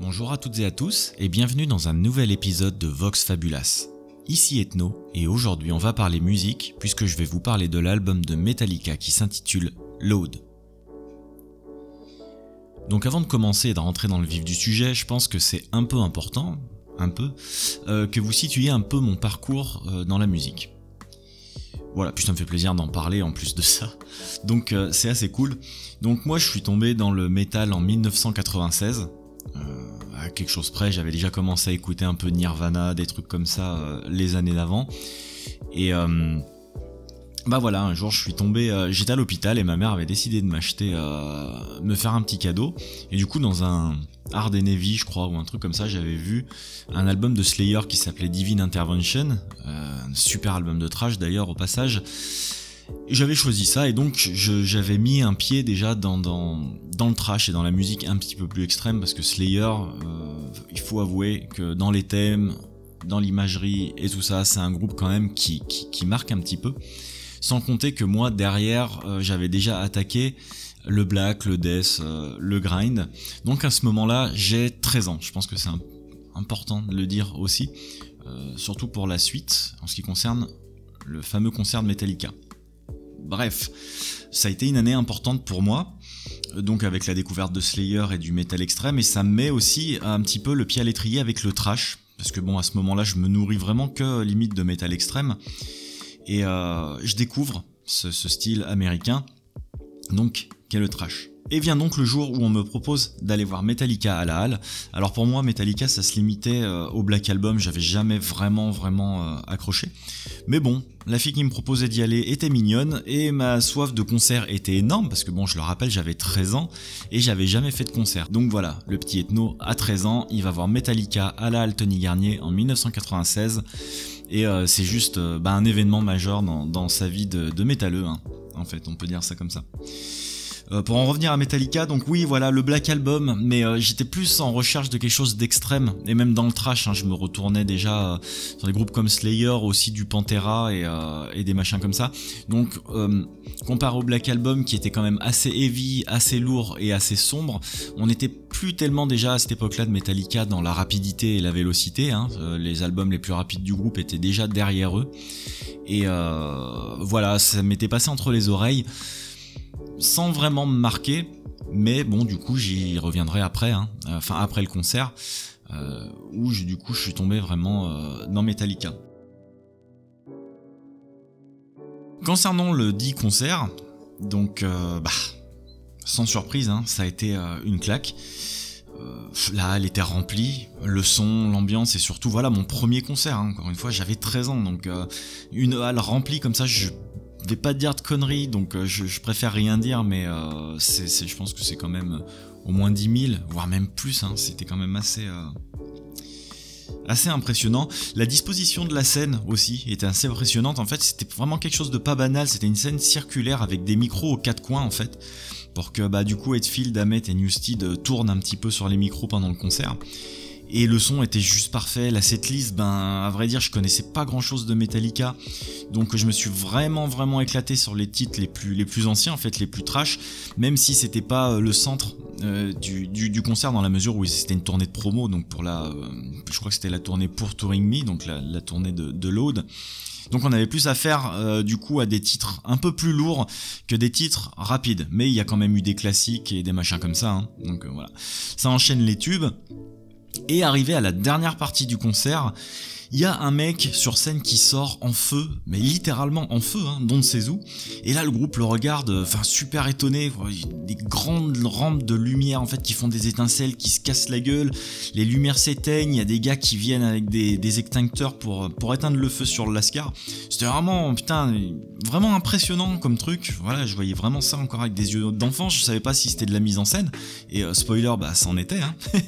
Bonjour à toutes et à tous et bienvenue dans un nouvel épisode de Vox Fabulas. Ici Ethno et aujourd'hui on va parler musique puisque je vais vous parler de l'album de Metallica qui s'intitule Load. Donc avant de commencer et de rentrer dans le vif du sujet, je pense que c'est un peu important, un peu, euh, que vous situiez un peu mon parcours euh, dans la musique. Voilà, puis ça me fait plaisir d'en parler en plus de ça. Donc euh, c'est assez cool. Donc moi je suis tombé dans le métal en 1996. Quelque chose près, j'avais déjà commencé à écouter un peu Nirvana, des trucs comme ça les années d'avant. Et bah voilà, un jour je suis tombé, euh, j'étais à l'hôpital et ma mère avait décidé de m'acheter, euh, me faire un petit cadeau. Et du coup dans un Hard Navy je crois ou un truc comme ça, j'avais vu un album de Slayer qui s'appelait Divine Intervention, euh, un super album de trash d'ailleurs au passage. J'avais choisi ça et donc j'avais mis un pied déjà dans, le trash et dans la musique un petit peu plus extrême parce que Slayer, il faut avouer que dans les thèmes, dans l'imagerie et tout ça, c'est un groupe quand même qui, marque un petit peu. Sans compter que moi, derrière, euh, j'avais déjà attaqué le black, le death, euh, le grind. Donc à ce moment-là, j'ai 13 ans. Je pense que c'est important de le dire aussi, euh, surtout pour la suite, en ce qui concerne le fameux concert de Metallica. Bref, ça a été une année importante pour moi, donc avec la découverte de Slayer et du metal extrême, et ça me met aussi un petit peu le pied à l'étrier avec le trash, parce que bon, à ce moment-là, je me nourris vraiment que limite de metal extrême, et euh, je découvre ce, style américain, donc qu'est le trash? Et vient donc le jour où on me propose d'aller voir Metallica à la halle. Alors pour moi, Metallica, ça se limitait euh, au Black Album, j'avais jamais vraiment, vraiment euh, accroché. Mais bon, la fille qui me proposait d'y aller était mignonne et ma soif de concert était énorme parce que bon, je le rappelle, j'avais 13 ans et j'avais jamais fait de concert. Donc voilà, le petit ethno à 13 ans, il va voir Metallica à la halle Tony Garnier en 1996 et euh, c'est juste bah, un événement majeur dans, sa vie de, de métalleux, hein. en fait, on peut dire ça comme ça. Euh, pour en revenir à Metallica, donc oui, voilà, le Black Album, mais j'étais plus en recherche de quelque chose d'extrême, et même dans le trash, hein, je me retournais déjà sur des groupes comme Slayer, aussi du Pantera et, et des machins comme ça. Donc, comparé au Black Album, qui était quand même assez heavy, assez lourd et assez sombre, on était plus tellement déjà à cette époque-là de Metallica dans la rapidité et la vélocité. Hein. Euh, les albums les plus rapides du groupe étaient déjà derrière eux. Et euh, voilà, ça m'était passé entre les oreilles sans vraiment me marquer. Mais bon, du coup, j'y reviendrai après, hein. enfin après le concert, euh, où du coup je suis tombé vraiment dans Metallica. Concernant le dit concert, donc bah sans surprise, hein, ça a été euh, une claque. Euh, là, elle était remplie, le son, l'ambiance et surtout, voilà, mon premier concert. Hein. encore une fois, j'avais 13 ans, donc euh, une halle remplie comme ça, je vais pas dire de conneries, donc je, préfère rien dire, mais c'est, je pense que c'est quand même au moins 10 000, voire même plus. Hein. c'était quand même assez assez impressionnant. La disposition de la scène aussi était assez impressionnante. En fait, c'était vraiment quelque chose de pas banal. C'était une scène circulaire avec des micros aux quatre coins en fait pour que bah, du coup Hetfield, Hammett et Newstead euh, tournent un petit peu sur les micros pendant le concert. Et le son était juste parfait, la setlist, ben à vrai dire je connaissais pas grand chose de Metallica, donc je me suis vraiment vraiment éclaté sur les titres les plus, les plus anciens en fait, les plus trash, même si c'était pas euh, le centre euh, du, concert dans la mesure où c'était une tournée de promo, donc pour la, je crois que c'était la tournée pour Touring Me, donc la, tournée de, de Load. Donc on avait plus à faire euh, du coup à des titres un peu plus lourds que des titres rapides. Mais il y a quand même eu des classiques et des machins comme ça. Hein. Donc euh, voilà. Ça enchaîne les tubes. Et arrivé à la dernière partie du concert, il y a un mec sur scène qui sort en feu, mais littéralement en feu, hein, Don où. Et là, le groupe le regarde, enfin super étonné, des grandes rampes de lumière en fait qui font des étincelles, qui se cassent la gueule. Les lumières s'éteignent, il y a des gars qui viennent avec des, extincteurs pour pour éteindre le feu sur le lascar. C'était vraiment putain, vraiment impressionnant comme truc. Voilà, je voyais vraiment ça encore avec des yeux d'enfant. Je savais pas si c'était de la mise en scène. Et euh, spoiler, bah c'en était. Hein.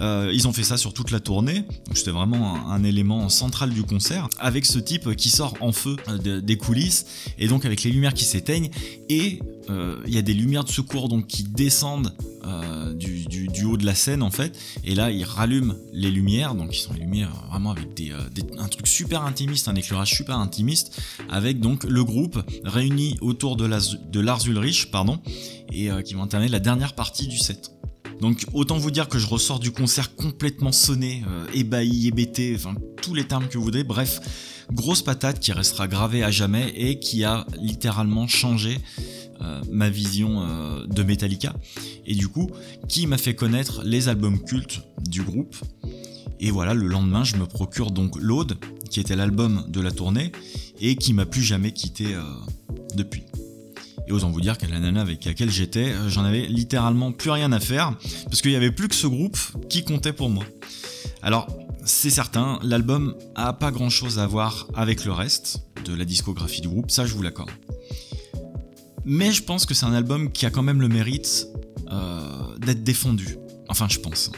euh, ils ont fait ça sur toute la tournée. C'était vraiment un élément central du concert, avec ce type qui sort en feu euh, des coulisses, et donc avec les lumières qui s'éteignent, et euh, il y a des lumières de secours donc qui descendent euh, du, haut de la scène en fait, et là ils rallument les lumières, donc ils sont les vraiment avec des, un truc super intimiste, un éclairage super intimiste, avec donc le groupe réuni autour de, la, de Lars Ulrich, pardon, et qui vont entamer la dernière partie du set. Donc autant vous dire que je ressors du concert complètement sonné, euh, ébahi, hébété, enfin tous les termes que vous voudrez, bref, grosse patate qui restera gravée à jamais et qui a littéralement changé euh, ma vision euh, de Metallica. Et du coup qui m'a fait connaître les albums cultes du groupe? Et voilà le lendemain je me procure donc l'Aude qui était l'album de la tournée et qui m'a plus jamais quitté depuis et osant vous dire qu'à la nana avec laquelle j'étais, j'en avais littéralement plus rien à faire, parce qu'il n'y avait plus que ce groupe qui comptait pour moi. Alors, c'est certain, l'album a pas grand chose à voir avec le reste de la discographie du groupe, ça je vous l'accorde. Mais je pense que c'est un album qui a quand même le mérite euh, d'être défendu. Enfin, je pense.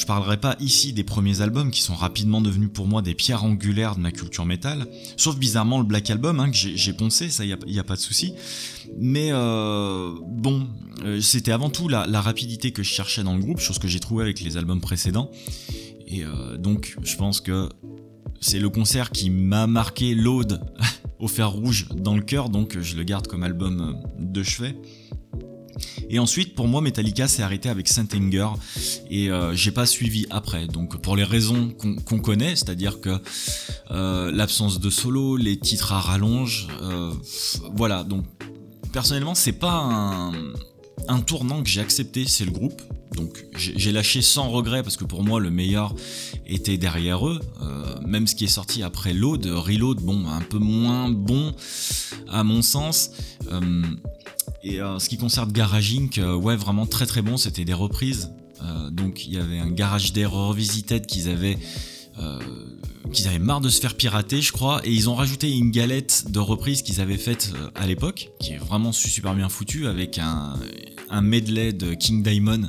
Je parlerai pas ici des premiers albums qui sont rapidement devenus pour moi des pierres angulaires de ma culture métal, sauf bizarrement le Black Album hein, que j'ai poncé, ça y a, pas de souci. Mais euh, bon, euh, c'était avant tout la, rapidité que je cherchais dans le groupe, chose que j'ai trouvé avec les albums précédents. Et donc, je pense que c'est le concert qui m'a marqué l'aude au fer rouge dans le cœur, donc je le garde comme album euh, de chevet. Et ensuite, pour moi, Metallica s'est arrêté avec Saint Anger et euh, j'ai pas suivi après. Donc, pour les raisons qu'on connaît, c'est-à-dire que euh, l'absence de solo, les titres à rallonge, voilà. Donc, personnellement, c'est pas un, un tournant que j'ai accepté, c'est le groupe. Donc j'ai lâché sans regret parce que pour moi le meilleur était derrière eux. Euh, même ce qui est sorti après Load, Reload, bon, un peu moins bon à mon sens. Euh, et euh, ce qui concerne Garage Inc, ouais, vraiment très très bon. C'était des reprises. donc il y avait un Garage Day Revisited qu'ils avaient qu'ils avaient marre de se faire pirater, je crois, et ils ont rajouté une galette de reprises qu'ils avaient faite à l'époque, qui est vraiment super bien foutue, avec un, un medley de King Diamond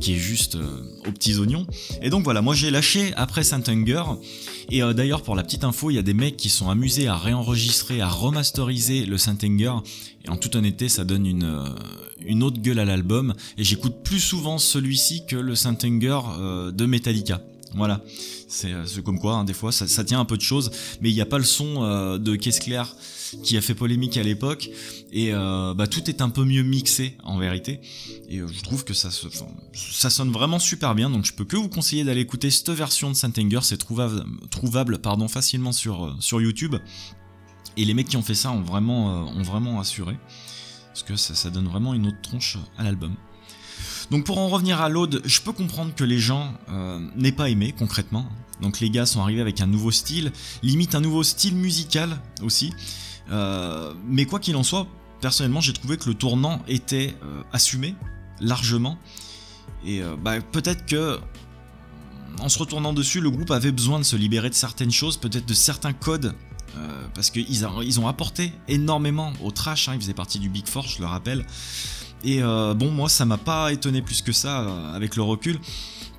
qui est juste euh, aux petits oignons. Et donc voilà, moi j'ai lâché après Saint Hunger. Et euh, d'ailleurs, pour la petite info, il y a des mecs qui sont amusés à réenregistrer, à remasteriser le Saint Hunger. Et en toute honnêteté, ça donne une, euh, autre gueule à l'album. Et j'écoute plus souvent celui-ci que le Saint Hunger de Metallica. Voilà, c'est comme quoi, hein, des fois, ça, ça, tient un peu de choses, mais il n'y a pas le son de Caisse Claire qui a fait polémique à l'époque et euh, bah, tout est un peu mieux mixé en vérité et euh, je trouve que ça, ça sonne vraiment super bien donc je peux que vous conseiller d'aller écouter cette version de Saint Anger c'est trouvable, pardon, facilement sur, euh, sur YouTube et les mecs qui ont fait ça ont vraiment, ont vraiment assuré parce que ça donne vraiment une autre tronche à l'album. Donc pour en revenir à l'Aude, je peux comprendre que les gens n'aient pas aimé concrètement. Donc les gars sont arrivés avec un nouveau style, limite un nouveau style musical aussi. Euh, mais quoi qu'il en soit, personnellement, j'ai trouvé que le tournant était euh, assumé largement. Et euh, bah, peut-être que en se retournant dessus, le groupe avait besoin de se libérer de certaines choses, peut-être de certains codes, parce qu'ils ils ont apporté énormément au trash, hein, ils faisaient partie du Big Four, je le rappelle. Et bon, moi, ça m'a pas étonné plus que ça, avec le recul,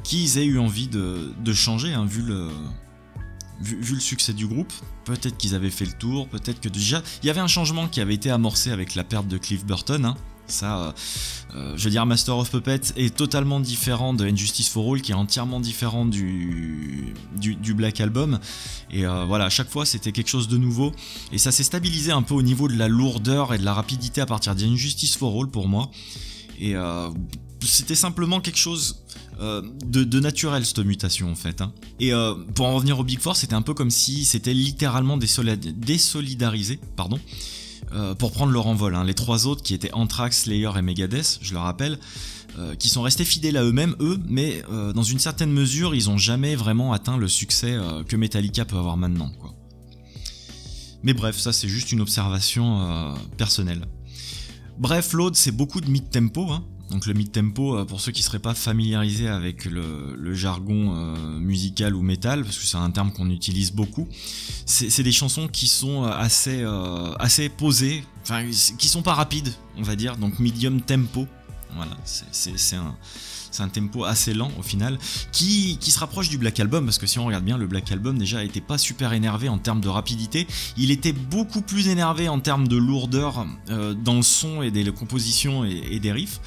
qu'ils aient eu envie de, changer, hein, vu le, vu, le succès du groupe, peut-être qu'ils avaient fait le tour, peut-être que déjà il y avait un changement qui avait été amorcé avec la perte de Cliff Burton. Hein. Ça, euh, euh, je veux dire, Master of Puppets est totalement différent de Injustice for All, qui est entièrement différent du, du, Black Album. Et euh, voilà, à chaque fois, c'était quelque chose de nouveau. Et ça s'est stabilisé un peu au niveau de la lourdeur et de la rapidité à partir d'Injustice for All pour moi. Et c'était simplement quelque chose euh, de, naturel cette mutation en fait. Hein. Et euh, pour en revenir au Big Four, c'était un peu comme si c'était littéralement désolidarisé, pardon, euh, pour prendre leur envol. Hein. Les trois autres qui étaient Anthrax, Slayer et Megadeth, je le rappelle, qui sont restés fidèles à eux-mêmes, eux, mais dans une certaine mesure, ils ont jamais vraiment atteint le succès que Metallica peut avoir maintenant. Mais bref, ça c'est juste une observation personnelle. Bref, l'autre c'est beaucoup de mid-tempo, hein, donc le mid-tempo, euh, pour ceux qui seraient pas familiarisés avec le, jargon euh, musical ou métal, parce que c'est un terme qu'on utilise beaucoup, c'est des chansons qui sont euh, assez, assez posées, enfin qui sont pas rapides, on va dire, donc medium tempo. Voilà, c'est un, tempo assez lent au final, qui, se rapproche du Black Album, parce que si on regarde bien, le Black Album déjà était pas super énervé en termes de rapidité, il était beaucoup plus énervé en termes de lourdeur dans le son et des compositions et des riffs.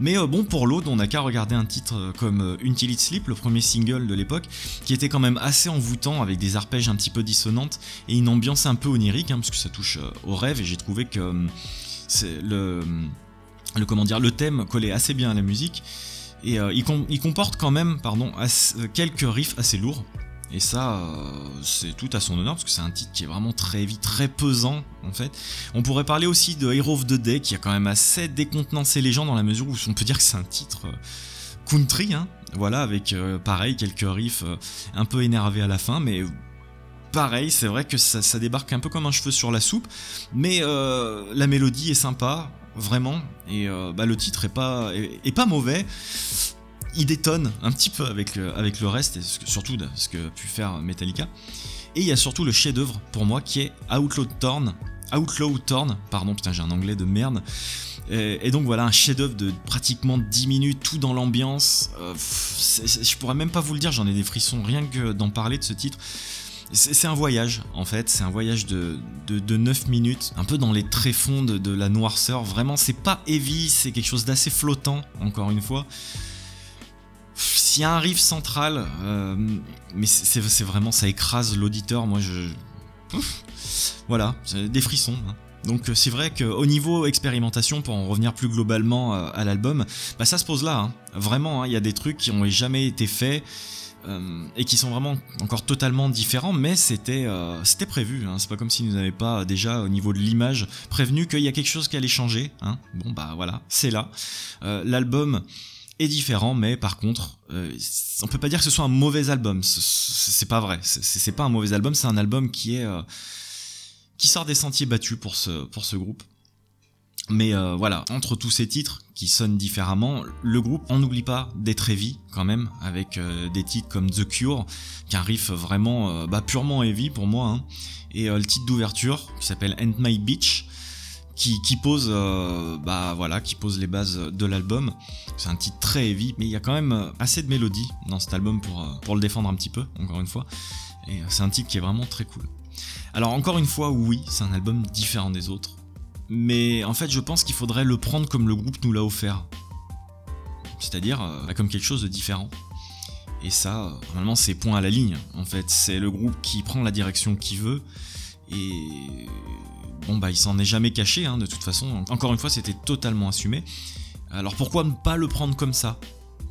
Mais euh, bon, pour l'autre, on n'a qu'à regarder un titre euh, comme euh, Until It Sleep, le premier single de l'époque, qui était quand même assez envoûtant avec des arpèges un petit peu dissonantes et une ambiance un peu onirique, hein, parce que ça touche au rêve. Et j'ai trouvé que le le thème collait assez bien à la musique. Et il, il, comporte quand même, pardon, quelques riffs assez lourds. Et ça, euh, c'est tout à son honneur parce que c'est un titre qui est vraiment très vite, très pesant en fait. On pourrait parler aussi de Hero of the Day qui a quand même assez décontenancé les gens dans la mesure où on peut dire que c'est un titre euh, country, hein, voilà, avec euh, pareil quelques riffs un peu énervés à la fin, mais pareil, c'est vrai que ça, débarque un peu comme un cheveu sur la soupe, mais la mélodie est sympa, vraiment, et bah, le titre est pas, est pas mauvais il détonne un petit peu avec le, avec le reste, et surtout de ce que a pu faire Metallica. Et il y a surtout le chef-d'œuvre pour moi qui est Outlaw Torn. Outlaw Torn, pardon, putain, j'ai un anglais de merde. Et, donc voilà, un chef-d'œuvre de pratiquement 10 minutes, tout dans l'ambiance. Euh, je pourrais même pas vous le dire, j'en ai des frissons rien que d'en parler de ce titre. C'est un voyage en fait, c'est un voyage de, de, 9 minutes, un peu dans les tréfonds de, de la noirceur. Vraiment, c'est pas heavy, c'est quelque chose d'assez flottant, encore une fois. S'il y a un riff central, euh, mais c'est vraiment, ça écrase l'auditeur. Moi, je. voilà, des frissons. Hein. Donc euh, c'est vrai qu'au niveau expérimentation, pour en revenir plus globalement euh, à l'album, bah ça se pose là. Hein. Vraiment, hein, il y a des trucs qui n'ont jamais été faits et qui sont vraiment encore totalement différents, mais c'était c'était prévu. C'est pas comme s'ils nous pas déjà au niveau de l'image prévenu qu'il y a quelque chose qui allait changer. Bon bah voilà, c'est là. L'album est différent, mais par contre, euh, on peut pas dire que ce soit un mauvais album. C'est pas vrai. C'est pas un mauvais album. C'est un album qui est euh, qui sort des sentiers battus pour ce pour ce groupe. Mais euh, voilà, entre tous ces titres qui sonnent différemment, le groupe, on n'oublie pas d'être heavy quand même, avec des titres comme The Cure, qui est un riff vraiment bah, purement heavy pour moi, hein. et le titre d'ouverture qui s'appelle End My Beach, qui, pose euh, bah voilà qui pose les bases de l'album. C'est un titre très heavy mais il y a quand même euh, assez de mélodie dans cet album pour, euh, pour le défendre un petit peu encore une fois. Et c'est un titre qui est vraiment très cool. Alors encore une fois oui c'est un album différent des autres. Mais en fait je pense qu'il faudrait le prendre comme le groupe nous l'a offert. C'est-à-dire bah, comme quelque chose de différent. Et ça normalement c'est point à la ligne en fait. C'est le groupe qui prend la direction qu'il veut. Et bon bah il s'en est jamais caché hein, de toute façon. Encore une fois, c'était totalement assumé. Alors pourquoi ne pas le prendre comme ça?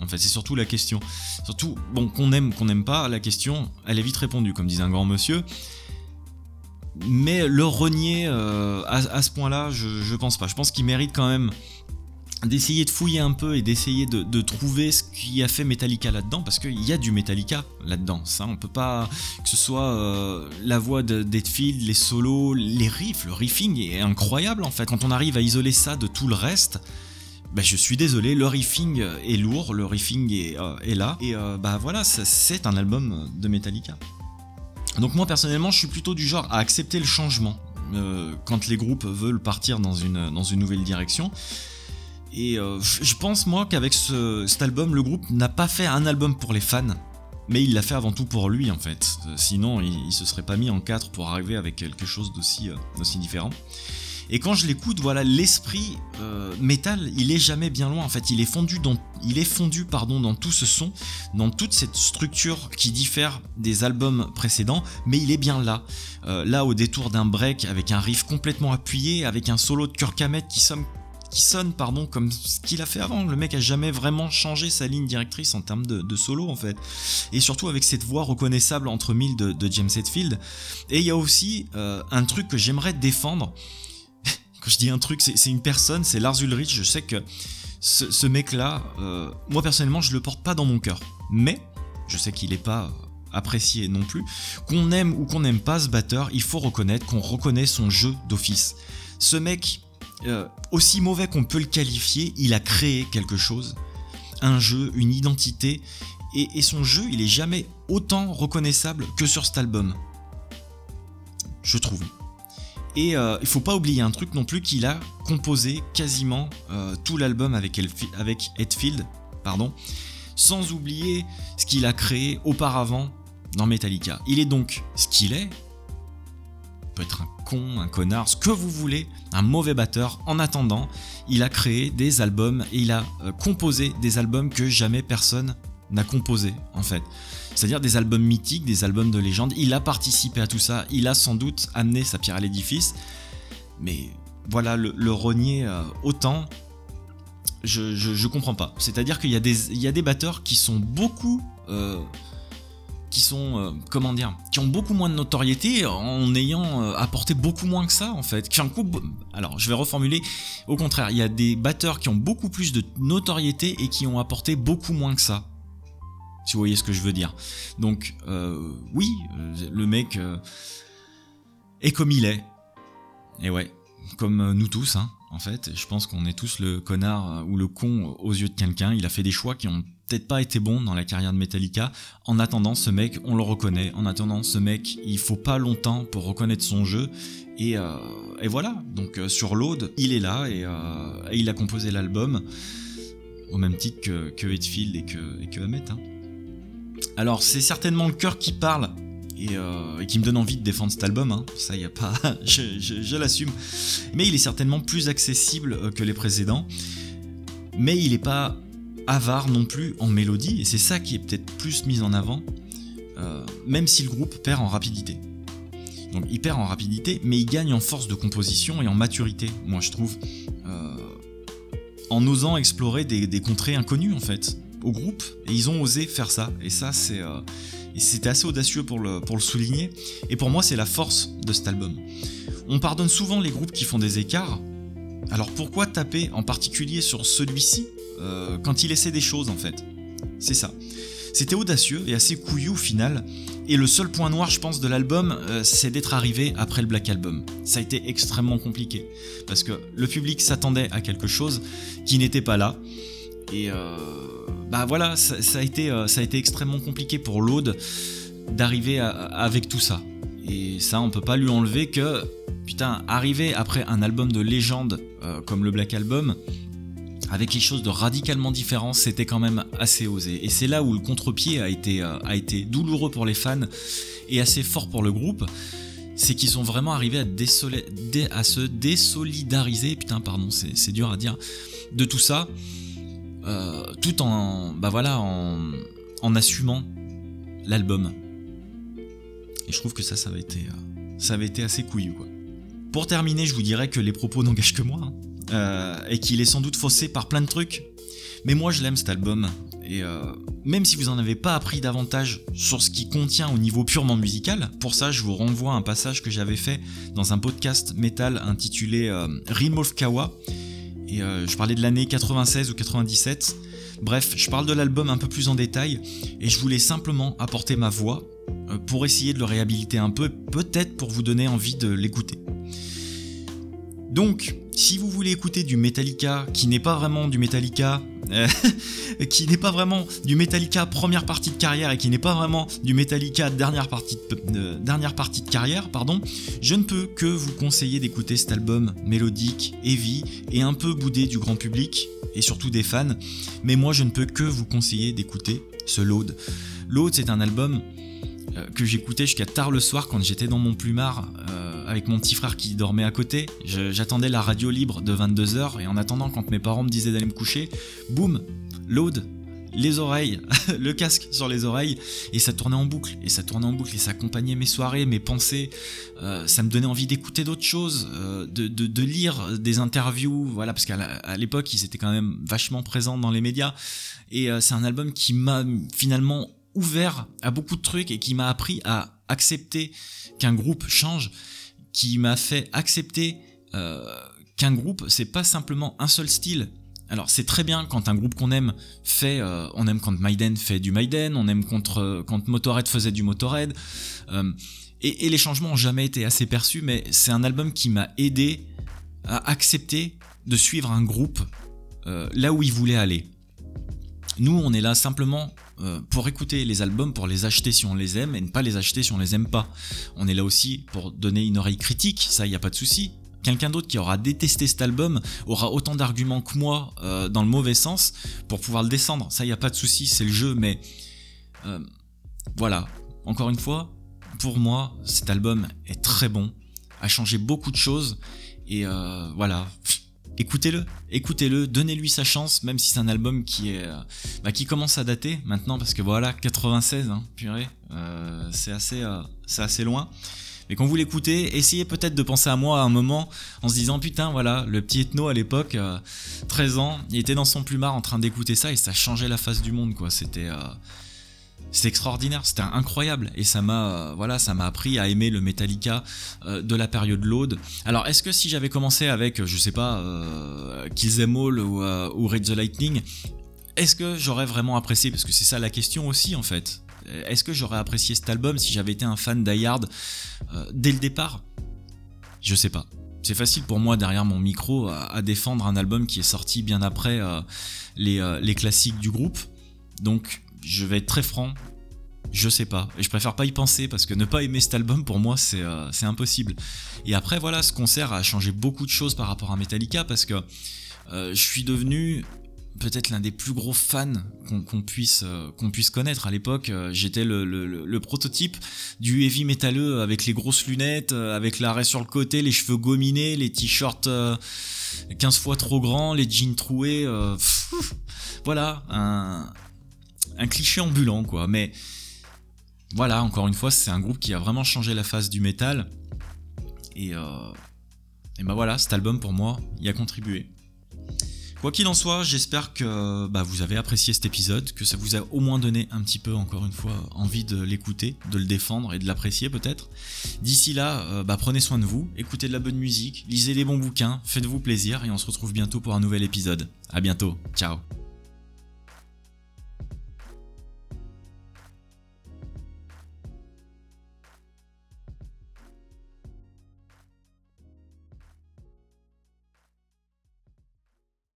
En fait, c'est surtout la question. Surtout, bon, qu'on aime, qu'on n'aime pas, la question, elle est vite répondue, comme disait un grand monsieur. Mais le renier euh, à, ce point-là, je, je pense pas. Je pense qu'il mérite quand même d'essayer de fouiller un peu et d'essayer de, trouver ce qui a fait Metallica là-dedans, parce qu'il y a du Metallica là-dedans. Ça, on peut pas que ce soit euh, la voix d'Edfield, les solos, les riffs, le riffing est incroyable en fait. Quand on arrive à isoler ça de tout le reste. Bah, je suis désolé, le riffing est lourd, le riffing est, euh, là, et euh, bah voilà, c'est un album de Metallica. Donc moi personnellement, je suis plutôt du genre à accepter le changement quand les groupes veulent partir dans une, dans une nouvelle direction. Et euh, je pense moi qu'avec cet album, le groupe n'a pas fait un album pour les fans, mais il l'a fait avant tout pour lui en fait. Euh, sinon, il, se serait pas mis en quatre pour arriver avec quelque chose d'aussi euh, différent. Et quand je l'écoute, voilà, l'esprit métal, il est jamais bien loin. En fait, il est fondu dans, il est fondu pardon dans tout ce son, dans toute cette structure qui diffère des albums précédents, mais il est bien là, là au détour d'un break avec un riff complètement appuyé, avec un solo de Kirk Hammett qui sonne qui sonne pardon comme ce qu'il a fait avant. Le mec a jamais vraiment changé sa ligne directrice en termes de, solo en fait. Et surtout avec cette voix reconnaissable entre mille de, James Hetfield. Et il y a aussi euh, un truc que j'aimerais défendre. Quand je dis un truc, c'est une personne, c'est Lars Ulrich. Je sais que ce, mec-là, euh, moi personnellement, je le porte pas dans mon cœur. Mais je sais qu'il est pas apprécié non plus. Qu'on aime ou qu'on n'aime pas ce batteur, il faut reconnaître qu'on reconnaît son jeu d'office. Ce mec, euh, aussi mauvais qu'on peut le qualifier, il a créé quelque chose, un jeu, une identité, et, son jeu, il est jamais autant reconnaissable que sur cet album. Je trouve. Et euh, il faut pas oublier un truc non plus qu'il a composé quasiment euh, tout l'album avec, avec Hetfield, pardon, sans oublier ce qu'il a créé auparavant dans Metallica. Il est donc ce qu'il est, peut être un con, un connard, ce que vous voulez, un mauvais batteur. En attendant, il a créé des albums et il a euh, composé des albums que jamais personne n'a composé en fait. C'est-à-dire des albums mythiques, des albums de légende. Il a participé à tout ça, il a sans doute amené sa pierre à l'édifice. Mais voilà, le, renier euh, autant, je, je, comprends pas. C'est-à-dire qu'il y, a des, il y a des batteurs qui sont beaucoup. Euh, qui sont. Euh, comment dire Qui ont beaucoup moins de notoriété en ayant euh, apporté beaucoup moins que ça, en fait. Qui coup, alors, je vais reformuler. Au contraire, il y a des batteurs qui ont beaucoup plus de notoriété et qui ont apporté beaucoup moins que ça. Si vous voyez ce que je veux dire. Donc, oui, le mec est comme il est. Et ouais, comme nous tous, hein en fait. Je pense qu'on est tous le connard euh, ou le con aux yeux de quelqu'un. Il a fait des choix qui ont pas été bons dans la carrière de Metallica. En attendant, ce mec, on le reconnaît. En attendant, ce mec, il faut pas longtemps pour reconnaître son jeu. Et, euh, voilà. Donc euh, sur l'Aude, il est là et, il a composé l'album au même titre que, que et que, et. Hein. Alors c'est certainement le cœur qui parle euh, et, qui me donne envie de défendre cet album. Hein. Ça, y a pas, je, l'assume. Mais il est certainement plus accessible euh, que les précédents. Mais il n'est pas avare non plus en mélodie, et c'est ça qui est peut-être plus mis en avant, euh, même si le groupe perd en rapidité. Donc il perd en rapidité, mais il gagne en force de composition et en maturité, moi je trouve, en osant explorer des, contrées inconnues en fait, au groupe, et ils ont osé faire ça, et ça c'est c'était assez audacieux pour le souligner. Et pour moi, c'est la force de cet album. On pardonne souvent les groupes qui font des écarts. Alors pourquoi taper en particulier sur celui-ci? Euh, quand il essaie des choses en fait C'est ça. C'était audacieux et assez couillu au final. Et le seul point noir, je pense, de l'album, euh, c'est d'être arrivé après le Black Album. Ça a été extrêmement compliqué. Parce que le public s'attendait à quelque chose qui n'était pas là. Et euh, bah voilà, ça, a été, extrêmement compliqué pour l'Aude d'arriver avec tout ça. Et ça, on peut pas lui enlever que, putain, arriver après un album de légende comme le Black Album, avec quelque chose de radicalement différent, c'était quand même assez osé. Et c'est là où le contre-pied a été, a été douloureux pour les fans et assez fort pour le groupe. C'est qu'ils sont vraiment arrivés à, se désolidariser, putain, pardon, c'est dur à dire, de tout ça euh, tout en, bah voilà, en, assumant l'album. Et je trouve que ça, ça avait été, euh, assez couillu. Pour terminer, je vous dirais que les propos n'engagent que moi, hein. Euh, et qu'il est sans doute faussé par plein de trucs. Mais moi, je l'aime cet album, et même si vous en avez pas appris davantage sur ce qu'il contient au niveau purement musical, pour ça, je vous renvoie à un passage que j'avais fait dans un podcast metal intitulé Rim of Kawa et euh, je parlais de l'année 96 ou 97. Bref, je parle de l'album un peu plus en détail et je voulais simplement apporter ma voix euh, pour essayer de le réhabiliter un peu, peut-être pour vous donner envie de l'écouter. Donc, si vous voulez écouter du Metallica qui n'est pas vraiment du Metallica, euh, qui n'est pas vraiment du Metallica première partie de carrière et qui n'est pas vraiment du Metallica dernière partie de, carrière, pardon, je ne peux que vous conseiller d'écouter cet album mélodique, heavy et un peu boudé du grand public et surtout des fans. Mais moi, je ne peux que vous conseiller d'écouter ce Load. Load, c'est un album euh, que j'écoutais jusqu'à tard le soir quand j'étais dans mon plumard. Euh, avec mon petit frère qui dormait à côté. J'attendais la radio libre de 22h et en attendant, quand mes parents me disaient d'aller me coucher, boum, load, les oreilles, le casque sur les oreilles, et ça tournait en boucle, et ça tournait en boucle, et ça accompagnait mes soirées, mes pensées, euh, ça me donnait envie d'écouter d'autres choses, euh, de, de, lire des interviews, voilà, parce qu'à l'époque, ils étaient quand même vachement présents dans les médias, et euh, c'est un album qui m'a finalement ouvert à beaucoup de trucs, et qui m'a appris à accepter qu'un groupe change, qui m'a fait accepter euh, qu'un groupe, c'est pas simplement un seul style. Alors c'est très bien quand un groupe qu'on aime fait, euh, on aime quand Maiden fait du Maiden, on aime quand, euh, quand Motorhead faisait du Motorhead, et, et, les changements ont jamais été assez perçus, mais c'est un album qui m'a aidé à accepter de suivre un groupe là où il voulait aller. Nous, on est là simplement euh, pour écouter les albums, pour les acheter si on les aime et ne pas les acheter si on les aime pas. On est là aussi pour donner une oreille critique, ça y a pas de souci. Quelqu'un d'autre qui aura détesté cet album aura autant d'arguments que moi euh, dans le mauvais sens pour pouvoir le descendre. Ça y a pas de souci, c'est le jeu. Mais euh, voilà, encore une fois, pour moi, cet album est très bon, a changé beaucoup de choses et voilà écoutez-le, écoutez-le, donnez-lui sa chance, même si c'est un album qui est, euh, bah, qui commence à dater maintenant parce que voilà, 96, hein, purée, euh, c'est assez, euh, assez loin. Mais quand vous l'écoutez, essayez peut-être de penser à moi à un moment en se disant putain voilà, le petit ethno à l'époque, 13 ans, il était dans son plumard en train d'écouter ça et ça changeait la face du monde quoi. C'était c'était extraordinaire, c'était incroyable et ça m'a euh, voilà, ça m'a appris à aimer le Metallica euh, de la période load. Alors est-ce que si j'avais commencé avec je sais pas euh, Kill Them All ou, ou Raid the Lightning, est-ce que j'aurais vraiment apprécié parce que c'est ça la question aussi en fait. Est-ce que j'aurais apprécié cet album si j'avais été un fan d'Hard dès le départ? Je sais pas. C'est facile pour moi derrière mon micro à, défendre un album qui est sorti bien après les, les classiques du groupe. Donc je vais être très franc, je sais pas. Et je préfère pas y penser parce que ne pas aimer cet album pour moi c'est euh, impossible. Et après voilà, ce concert a changé beaucoup de choses par rapport à Metallica parce que euh, je suis devenu peut-être l'un des plus gros fans qu'on puisse, euh, puisse connaître. À l'époque, j'étais le, prototype du heavy métalleux avec les grosses lunettes, avec l'arrêt sur le côté, les cheveux gominés, les t-shirts 15 fois trop grands, les jeans troués. voilà, un, un cliché ambulant, quoi. Mais voilà, encore une fois, c'est un groupe qui a vraiment changé la face du métal. Et, euh, et bah voilà, cet album pour moi y a contribué. Quoi qu'il en soit, j'espère que bah, vous avez apprécié cet épisode, que ça vous a au moins donné un petit peu, encore une fois, envie de l'écouter, de le défendre et de l'apprécier peut-être. D'ici là, euh, bah, prenez soin de vous, écoutez de la bonne musique, lisez les bons bouquins, faites-vous plaisir et on se retrouve bientôt pour un nouvel épisode. A bientôt, ciao